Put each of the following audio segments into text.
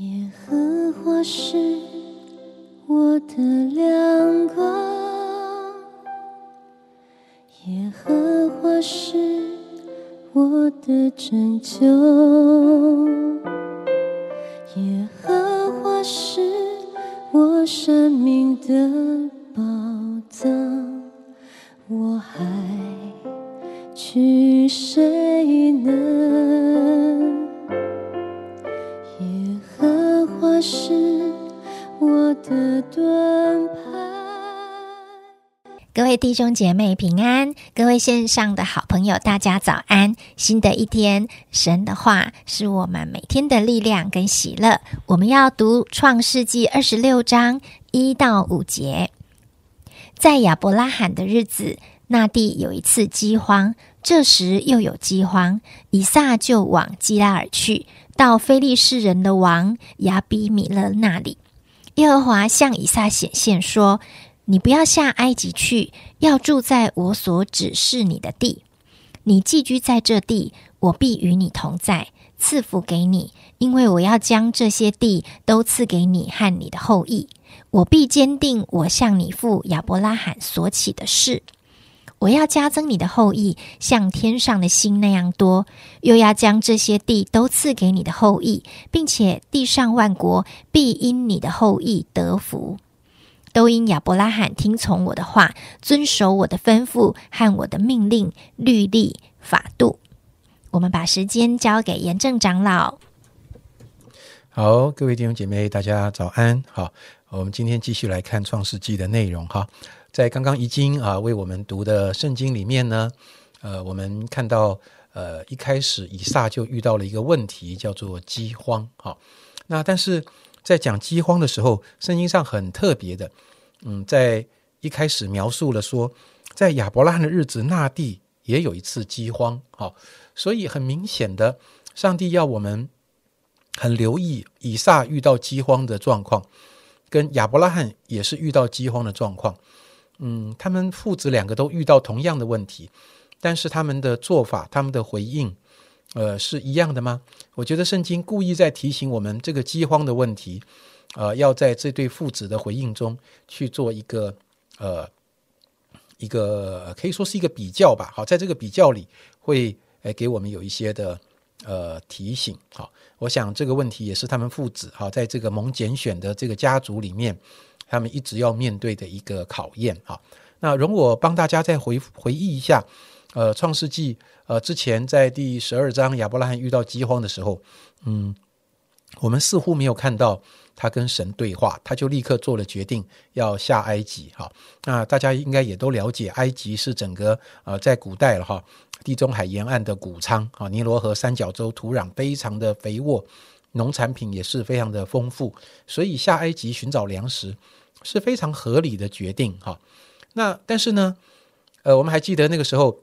耶和华是我的亮光，耶和华是我的拯救，是我的盾牌。各位弟兄姐妹平安，各位线上的好朋友，大家早安！新的一天，神的话是我们每天的力量跟喜乐。我们要读创世纪二十六章一到五节。在亚伯拉罕的日子，那地有一次饥荒，这时又有饥荒，以撒就往基拉尔去，到非利士人的王亚比米勒那里。耶和华向以撒显现说：“你不要下埃及去，要住在我所指示你的地。你寄居在这地，我必与你同在，赐福给你，因为我要将这些地都赐给你和你的后裔。我必坚定我向你父亚伯拉罕所起的事。我要加增你的后裔，像天上的星那样多，又要将这些地都赐给你的后裔，并且地上万国必因你的后裔得福。都因亚伯拉罕听从我的话，遵守我的吩咐和我的命令、律例、法度。我们把时间交给严正长老。好，各位弟兄姐妹，大家早安。好，我们今天继续来看创世纪的内容。哈，在刚刚已经啊为我们读的圣经里面呢，呃，我们看到呃一开始以撒就遇到了一个问题，叫做饥荒。好，那但是在讲饥荒的时候，圣经上很特别的，嗯，在一开始描述了说，在亚伯拉罕的日子，那地也有一次饥荒。好，所以很明显的，上帝要我们很留意以撒遇到饥荒的状况，跟亚伯拉罕也是遇到饥荒的状况。嗯，他们父子两个都遇到同样的问题，但是他们的做法、他们的回应，呃，是一样的吗？我觉得圣经故意在提醒我们这个饥荒的问题，呃，要在这对父子的回应中去做一个呃一个可以说是一个比较吧。好，在这个比较里会呃给我们有一些的呃提醒。好，我想这个问题也是他们父子好在这个蒙拣选的这个家族里面。他们一直要面对的一个考验哈。那容我帮大家再回回忆一下，呃，创世纪呃之前在第十二章亚伯拉罕遇到饥荒的时候，嗯，我们似乎没有看到他跟神对话，他就立刻做了决定要下埃及哈。那大家应该也都了解，埃及是整个呃在古代了哈，地中海沿岸的谷仓啊，尼罗河三角洲土壤非常的肥沃，农产品也是非常的丰富，所以下埃及寻找粮食。是非常合理的决定哈。那但是呢，呃，我们还记得那个时候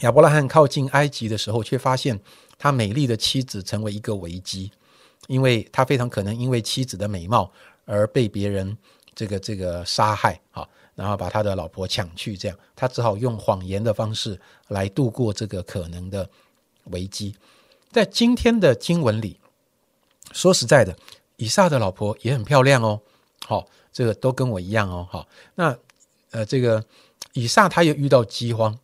亚伯拉罕靠近埃及的时候，却发现他美丽的妻子成为一个危机，因为他非常可能因为妻子的美貌而被别人这个这个杀害哈，然后把他的老婆抢去，这样他只好用谎言的方式来度过这个可能的危机。在今天的经文里，说实在的，以撒的老婆也很漂亮哦，好。这个都跟我一样哦，好，那呃，这个以撒他也遇到饥荒，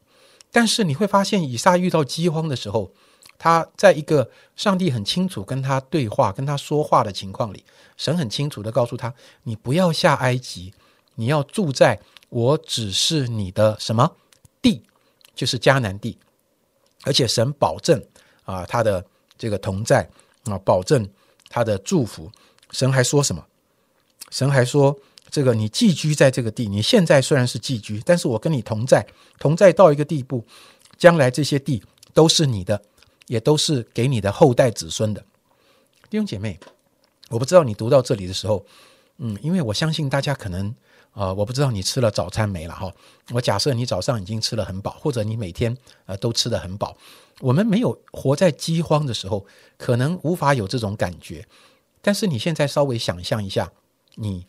但是你会发现，以撒遇到饥荒的时候，他在一个上帝很清楚跟他对话、跟他说话的情况里，神很清楚的告诉他：你不要下埃及，你要住在我只是你的什么？地，就是迦南地，而且神保证啊，他的这个同在啊，保证他的祝福。神还说什么？神还说：“这个你寄居在这个地，你现在虽然是寄居，但是我跟你同在，同在到一个地步，将来这些地都是你的，也都是给你的后代子孙的。”弟兄姐妹，我不知道你读到这里的时候，嗯，因为我相信大家可能啊，我不知道你吃了早餐没了哈。我假设你早上已经吃了很饱，或者你每天呃都吃的很饱。我们没有活在饥荒的时候，可能无法有这种感觉。但是你现在稍微想象一下。你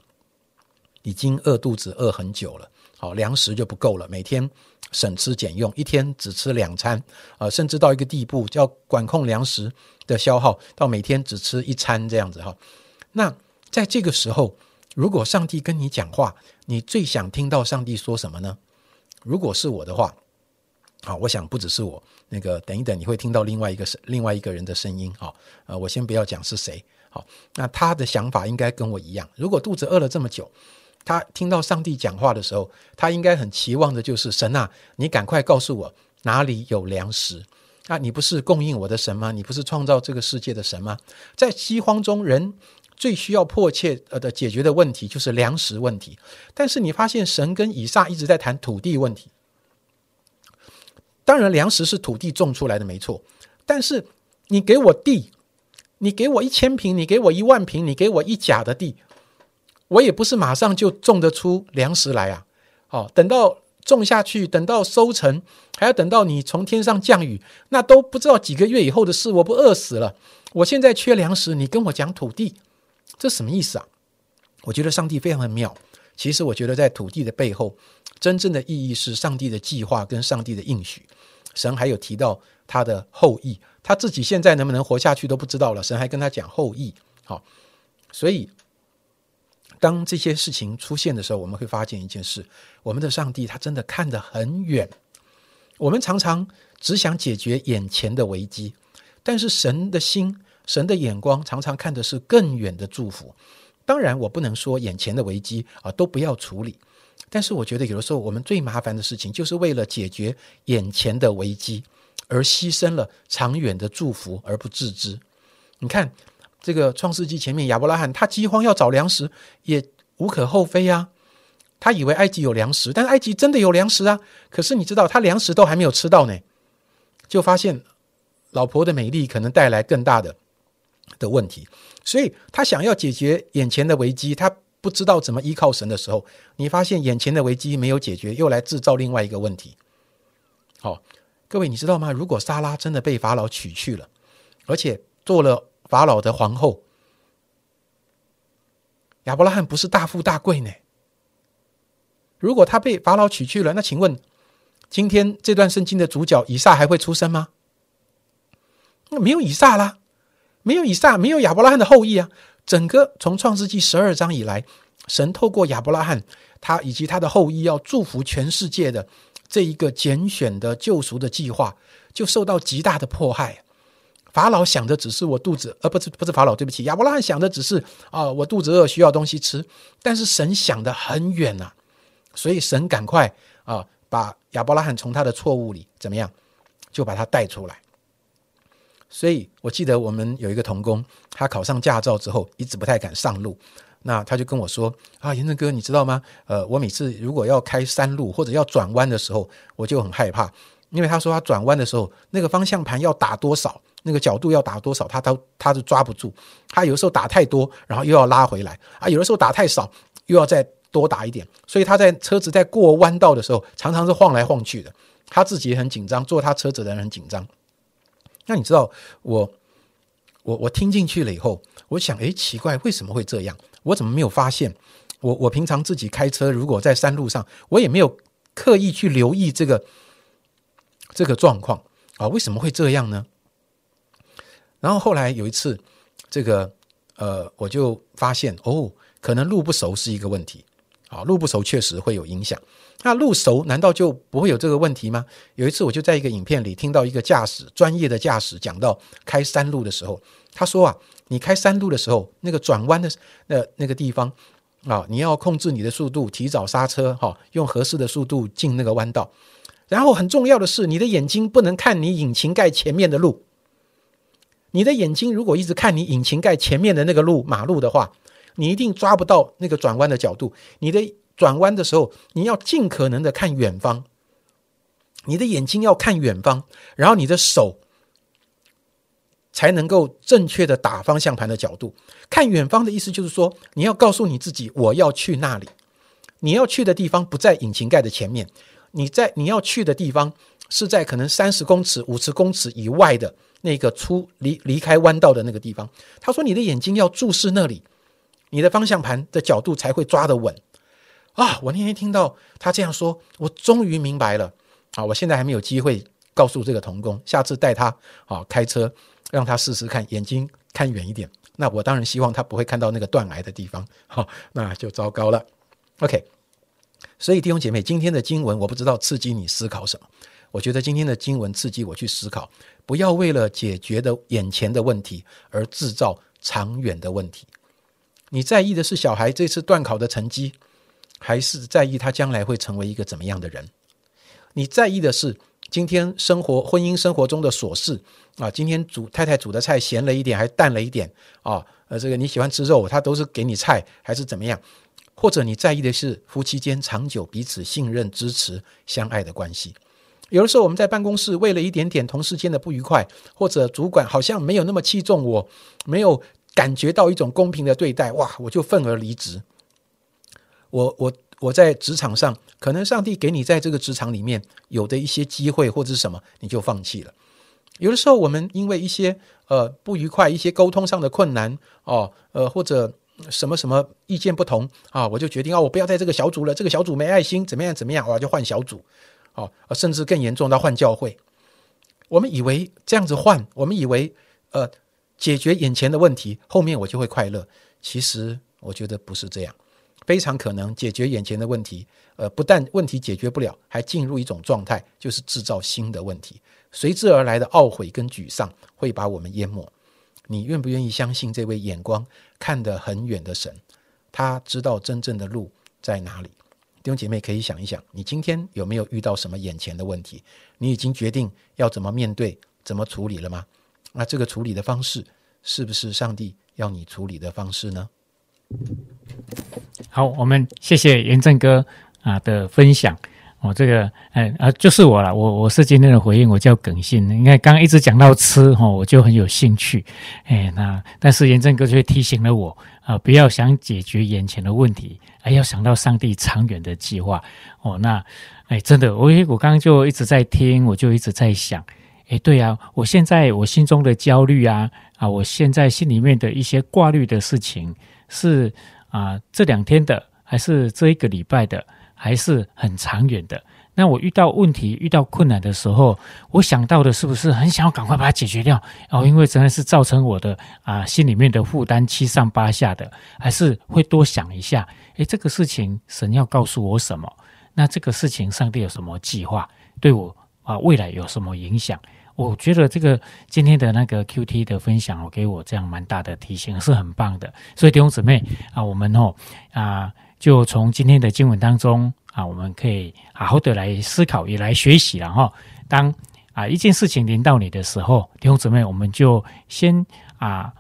已经饿肚子饿很久了，好粮食就不够了，每天省吃俭用，一天只吃两餐，啊，甚至到一个地步，叫管控粮食的消耗，到每天只吃一餐这样子哈。那在这个时候，如果上帝跟你讲话，你最想听到上帝说什么呢？如果是我的话，好，我想不只是我，那个等一等你会听到另外一个声，另外一个人的声音。好，呃，我先不要讲是谁。好，那他的想法应该跟我一样。如果肚子饿了这么久，他听到上帝讲话的时候，他应该很期望的就是神啊，你赶快告诉我哪里有粮食啊！你不是供应我的神吗？你不是创造这个世界的神吗？在饥荒中，人最需要迫切呃的解决的问题就是粮食问题。但是你发现神跟以撒一直在谈土地问题。当然，粮食是土地种出来的，没错。但是你给我地。你给我一千平，你给我一万平，你给我一甲的地，我也不是马上就种得出粮食来啊！哦，等到种下去，等到收成，还要等到你从天上降雨，那都不知道几个月以后的事，我不饿死了？我现在缺粮食，你跟我讲土地，这什么意思啊？我觉得上帝非常的妙。其实我觉得在土地的背后，真正的意义是上帝的计划跟上帝的应许。神还有提到他的后裔。他自己现在能不能活下去都不知道了，神还跟他讲后裔，好，所以当这些事情出现的时候，我们会发现一件事：我们的上帝他真的看得很远。我们常常只想解决眼前的危机，但是神的心、神的眼光常常看的是更远的祝福。当然，我不能说眼前的危机啊都不要处理，但是我觉得有的时候我们最麻烦的事情，就是为了解决眼前的危机。而牺牲了长远的祝福而不自知。你看，这个创世纪前面，亚伯拉罕他饥荒要找粮食也无可厚非呀。他以为埃及有粮食，但埃及真的有粮食啊。可是你知道，他粮食都还没有吃到呢，就发现老婆的美丽可能带来更大的的问题。所以他想要解决眼前的危机，他不知道怎么依靠神的时候，你发现眼前的危机没有解决，又来制造另外一个问题。好。各位，你知道吗？如果莎拉真的被法老娶去了，而且做了法老的皇后，亚伯拉罕不是大富大贵呢？如果他被法老娶去了，那请问，今天这段圣经的主角以撒还会出生吗？那没有以撒啦，没有以撒，没有亚伯拉罕的后裔啊！整个从创世纪十二章以来，神透过亚伯拉罕，他以及他的后裔要祝福全世界的。这一个拣选的救赎的计划就受到极大的迫害。法老想的只是我肚子，呃，不是不是法老，对不起，亚伯拉罕想的只是啊，我肚子饿需要东西吃。但是神想的很远呐，所以神赶快啊，把亚伯拉罕从他的错误里怎么样，就把他带出来。所以我记得我们有一个童工，他考上驾照之后，一直不太敢上路。那他就跟我说：“啊，严正哥，你知道吗？呃，我每次如果要开山路或者要转弯的时候，我就很害怕，因为他说他转弯的时候，那个方向盘要打多少，那个角度要打多少，他都他都抓不住。他有时候打太多，然后又要拉回来啊；有的时候打太少，又要再多打一点。所以他在车子在过弯道的时候，常常是晃来晃去的。他自己也很紧张，坐他车子的人很紧张。那你知道我我我听进去了以后，我想，哎，奇怪，为什么会这样？”我怎么没有发现？我我平常自己开车，如果在山路上，我也没有刻意去留意这个这个状况啊？为什么会这样呢？然后后来有一次，这个呃，我就发现哦，可能路不熟是一个问题啊，路不熟确实会有影响。那路熟难道就不会有这个问题吗？有一次我就在一个影片里听到一个驾驶专业的驾驶讲到开山路的时候，他说啊。你开山路的时候，那个转弯的那那个地方啊，你要控制你的速度，提早刹车，哈，用合适的速度进那个弯道。然后很重要的是，你的眼睛不能看你引擎盖前面的路。你的眼睛如果一直看你引擎盖前面的那个路马路的话，你一定抓不到那个转弯的角度。你的转弯的时候，你要尽可能的看远方。你的眼睛要看远方，然后你的手。才能够正确的打方向盘的角度，看远方的意思就是说，你要告诉你自己，我要去那里。你要去的地方不在引擎盖的前面，你在你要去的地方是在可能三十公尺、五十公尺以外的那个出离离开弯道的那个地方。他说，你的眼睛要注视那里，你的方向盘的角度才会抓得稳。啊！我那天听到他这样说，我终于明白了。啊，我现在还没有机会告诉这个童工，下次带他啊开车。让他试试看，眼睛看远一点，那我当然希望他不会看到那个断崖的地方，好，那就糟糕了。OK，所以弟兄姐妹，今天的经文我不知道刺激你思考什么。我觉得今天的经文刺激我去思考，不要为了解决的眼前的问题而制造长远的问题。你在意的是小孩这次断考的成绩，还是在意他将来会成为一个怎么样的人？你在意的是今天生活、婚姻生活中的琐事啊？今天煮太太煮的菜咸了一点，还淡了一点啊？呃，这个你喜欢吃肉，他都是给你菜，还是怎么样？或者你在意的是夫妻间长久彼此信任、支持、相爱的关系？有的时候我们在办公室为了一点点同事间的不愉快，或者主管好像没有那么器重我，没有感觉到一种公平的对待，哇，我就愤而离职。我我我在职场上，可能上帝给你在这个职场里面有的一些机会或者是什么，你就放弃了。有的时候我们因为一些呃不愉快、一些沟通上的困难哦，呃或者什么什么意见不同啊，我就决定哦，我不要在这个小组了，这个小组没爱心，怎么样怎么样，我就换小组。哦，甚至更严重到换教会。我们以为这样子换，我们以为呃解决眼前的问题，后面我就会快乐。其实我觉得不是这样，非常可能解决眼前的问题，呃，不但问题解决不了，还进入一种状态，就是制造新的问题，随之而来的懊悔跟沮丧会把我们淹没。你愿不愿意相信这位眼光看得很远的神？他知道真正的路在哪里？弟兄姐妹可以想一想，你今天有没有遇到什么眼前的问题？你已经决定要怎么面对、怎么处理了吗？那这个处理的方式是不是上帝要你处理的方式呢？好，我们谢谢严正哥啊的分享。我这个，哎啊，就是我了。我我是今天的回应，我叫耿信。你看，刚刚一直讲到吃哈，我就很有兴趣。哎，那但是严正哥却提醒了我啊，不要想解决眼前的问题，哎要想到上帝长远的计划。哦，那哎，真的，我我刚刚就一直在听，我就一直在想，哎，对啊，我现在我心中的焦虑啊啊，我现在心里面的一些挂虑的事情，是啊这两天的，还是这一个礼拜的？还是很长远的。那我遇到问题、遇到困难的时候，我想到的是不是很想要赶快把它解决掉？哦，因为真的是造成我的啊心里面的负担七上八下的，还是会多想一下？诶，这个事情神要告诉我什么？那这个事情上帝有什么计划？对我啊未来有什么影响？我觉得这个今天的那个 Q T 的分享，给我这样蛮大的提醒，是很棒的。所以弟兄姊妹啊，我们哦啊。就从今天的经文当中啊，我们可以好好的来思考，也来学习了哈。当啊一件事情临到你的时候，弟兄姊妹，我们就先啊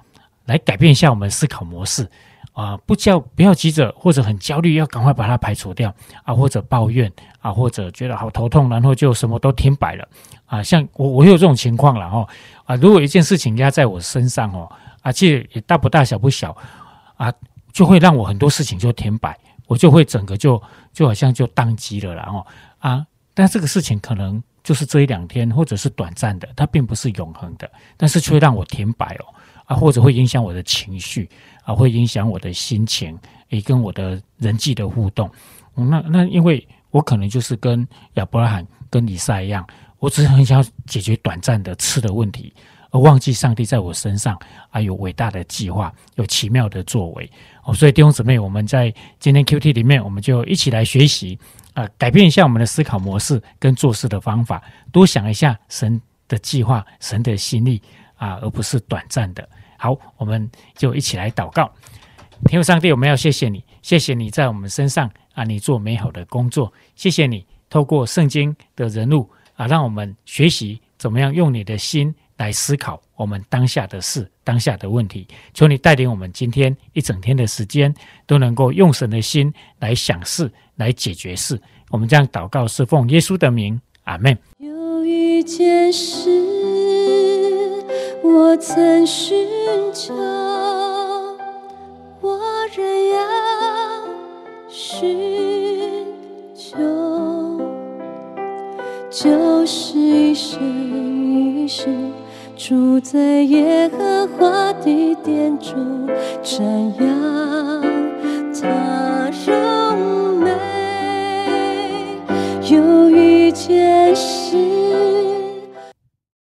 来改变一下我们思考模式啊，不叫不要急着或者很焦虑，要赶快把它排除掉啊，或者抱怨啊，或者觉得好头痛，然后就什么都停摆了啊。像我我有这种情况了哈啊，如果一件事情压在我身上哦啊，其实也大不大小不小啊，就会让我很多事情就停摆。我就会整个就就好像就宕机了，然后啊，但这个事情可能就是这一两天或者是短暂的，它并不是永恒的，但是却让我停摆哦啊，或者会影响我的情绪啊，会影响我的心情，也跟我的人际的互动。那那因为我可能就是跟亚伯拉罕跟以撒一样，我只是很想要解决短暂的吃的问题。而忘记上帝在我身上啊有伟大的计划，有奇妙的作为哦，所以弟兄姊妹，我们在今天 Q T 里面，我们就一起来学习啊，改变一下我们的思考模式跟做事的方法，多想一下神的计划、神的心意啊，而不是短暂的。好，我们就一起来祷告，天父上帝，我们要谢谢你，谢谢你在我们身上啊，你做美好的工作，谢谢你透过圣经的人物啊，让我们学习怎么样用你的心。来思考我们当下的事、当下的问题。求你带领我们今天一整天的时间，都能够用神的心来想事、来解决事。我们将祷告是奉耶稣的名，阿门。有一件事，我曾寻求，我仍要寻求，就是一生一世。住在耶和华的殿中，瞻仰